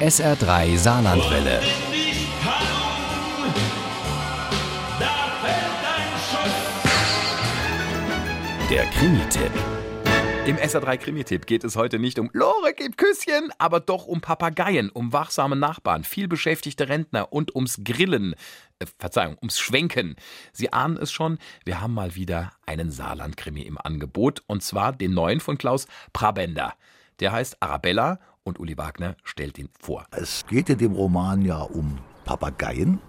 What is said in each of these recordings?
SR3 Saarlandwelle. Der Krimi-Tipp. Im SR3 Krimi-Tipp geht es heute nicht um Lore, gib Küsschen, aber doch um Papageien, um wachsame Nachbarn, viel beschäftigte Rentner und ums Grillen. Äh, Verzeihung, ums Schwenken. Sie ahnen es schon, wir haben mal wieder einen Saarland-Krimi im Angebot und zwar den neuen von Klaus Prabender. Der heißt Arabella und Uli Wagner stellt ihn vor. Es geht in dem Roman ja um Papageien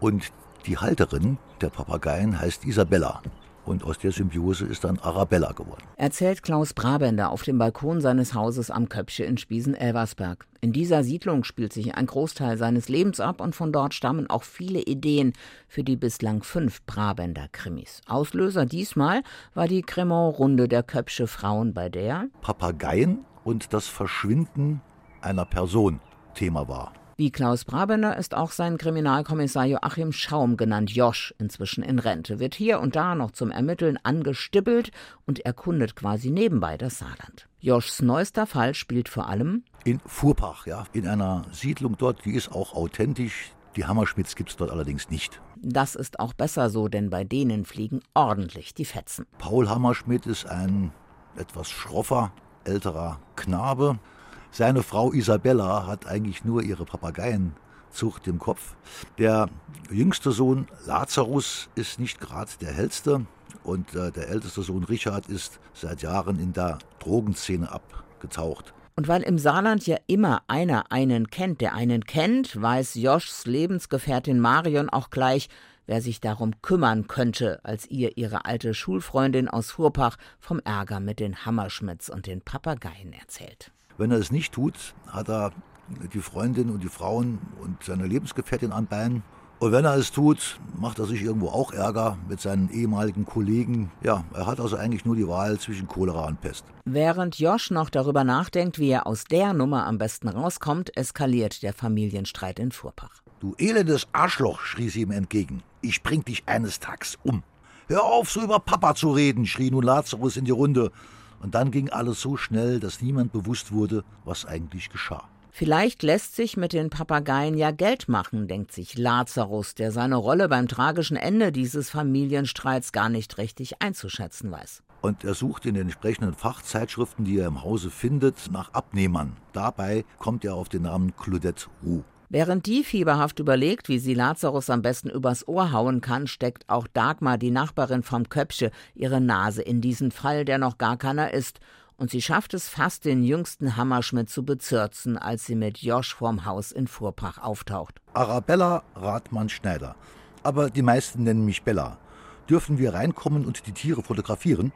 und die Halterin der Papageien heißt Isabella. Und aus der Symbiose ist dann Arabella geworden. Erzählt Klaus Brabender auf dem Balkon seines Hauses am Köpfche in Spiesen-Elversberg. In dieser Siedlung spielt sich ein Großteil seines Lebens ab und von dort stammen auch viele Ideen für die bislang fünf Brabender-Krimis. Auslöser diesmal war die Cremant-Runde der Köpfsche Frauen, bei der Papageien und das Verschwinden einer Person Thema war. Wie Klaus Brabender ist auch sein Kriminalkommissar Joachim Schaum, genannt Josch, inzwischen in Rente, wird hier und da noch zum Ermitteln angestippelt und erkundet quasi nebenbei das Saarland. Joschs neuester Fall spielt vor allem in Fuhrpach, ja, in einer Siedlung dort, die ist auch authentisch. Die Hammerschmidts gibt es dort allerdings nicht. Das ist auch besser so, denn bei denen fliegen ordentlich die Fetzen. Paul Hammerschmidt ist ein etwas schroffer, älterer Knabe, seine Frau Isabella hat eigentlich nur ihre Papageienzucht im Kopf. Der jüngste Sohn Lazarus ist nicht gerade der hellste und äh, der älteste Sohn Richard ist seit Jahren in der Drogenszene abgetaucht. Und weil im Saarland ja immer einer einen kennt, der einen kennt, weiß Joschs Lebensgefährtin Marion auch gleich, wer sich darum kümmern könnte, als ihr ihre alte Schulfreundin aus Fuhrpach vom Ärger mit den Hammerschmidts und den Papageien erzählt. Wenn er es nicht tut, hat er die Freundin und die Frauen und seine Lebensgefährtin an Beinen. Und wenn er es tut, macht er sich irgendwo auch Ärger mit seinen ehemaligen Kollegen. Ja, er hat also eigentlich nur die Wahl zwischen Cholera und Pest. Während Josh noch darüber nachdenkt, wie er aus der Nummer am besten rauskommt, eskaliert der Familienstreit in Fuhrpach. Du elendes Arschloch, schrie sie ihm entgegen. Ich bring dich eines Tages um. Hör auf, so über Papa zu reden, schrie nun Lazarus in die Runde. Und dann ging alles so schnell, dass niemand bewusst wurde, was eigentlich geschah. Vielleicht lässt sich mit den Papageien ja Geld machen, denkt sich Lazarus, der seine Rolle beim tragischen Ende dieses Familienstreits gar nicht richtig einzuschätzen weiß. Und er sucht in den entsprechenden Fachzeitschriften, die er im Hause findet, nach Abnehmern. Dabei kommt er auf den Namen Claudette Roux. Während die fieberhaft überlegt, wie sie Lazarus am besten übers Ohr hauen kann, steckt auch Dagmar, die Nachbarin vom Köpsche, ihre Nase in diesen Fall, der noch gar keiner ist. Und sie schafft es fast, den jüngsten Hammerschmidt zu bezirzen, als sie mit Josch vorm Haus in Fuhrpach auftaucht. Arabella Radmann-Schneider. Aber die meisten nennen mich Bella. Dürfen wir reinkommen und die Tiere fotografieren?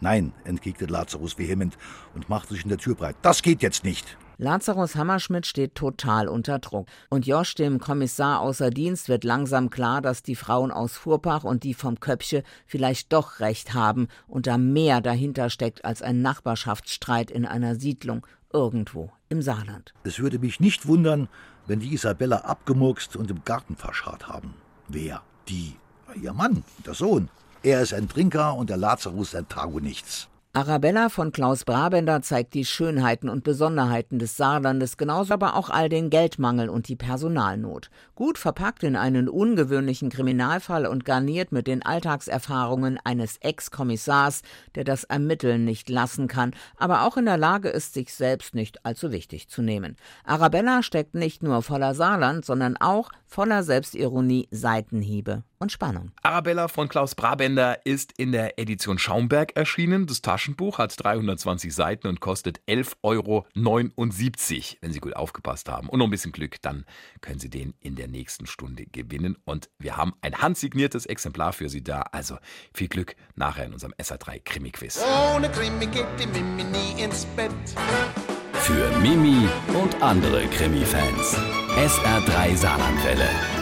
Nein, entgegnet Lazarus vehement und macht sich in der Tür breit. Das geht jetzt nicht. Lazarus Hammerschmidt steht total unter Druck. Und Josch, dem Kommissar außer Dienst, wird langsam klar, dass die Frauen aus Fuhrpach und die vom Köpche vielleicht doch recht haben und da mehr dahinter steckt als ein Nachbarschaftsstreit in einer Siedlung irgendwo im Saarland. Es würde mich nicht wundern, wenn die Isabella abgemurkst und im Garten verscharrt haben. Wer? Die? Ihr Mann, der Sohn. Er ist ein Trinker und der Lazarus ein Taugenichts. Arabella von Klaus Brabender zeigt die Schönheiten und Besonderheiten des Saarlandes, genauso aber auch all den Geldmangel und die Personalnot. Gut verpackt in einen ungewöhnlichen Kriminalfall und garniert mit den Alltagserfahrungen eines Ex-Kommissars, der das Ermitteln nicht lassen kann, aber auch in der Lage ist, sich selbst nicht allzu wichtig zu nehmen. Arabella steckt nicht nur voller Saarland, sondern auch voller Selbstironie, Seitenhiebe und Spannung. Arabella von Klaus Brabender ist in der Edition Schaumberg erschienen. Das Taschenbuch hat 320 Seiten und kostet 11,79 Euro. Wenn Sie gut aufgepasst haben und noch ein bisschen Glück, dann können Sie den in der nächsten Stunde gewinnen. Und wir haben ein handsigniertes Exemplar für Sie da. Also viel Glück nachher in unserem SA3 Krimi-Quiz. Ohne Krimi geht die Mimi nie ins Bett. Für Mimi und andere Krimi-Fans. SR3 Saarlandwelle.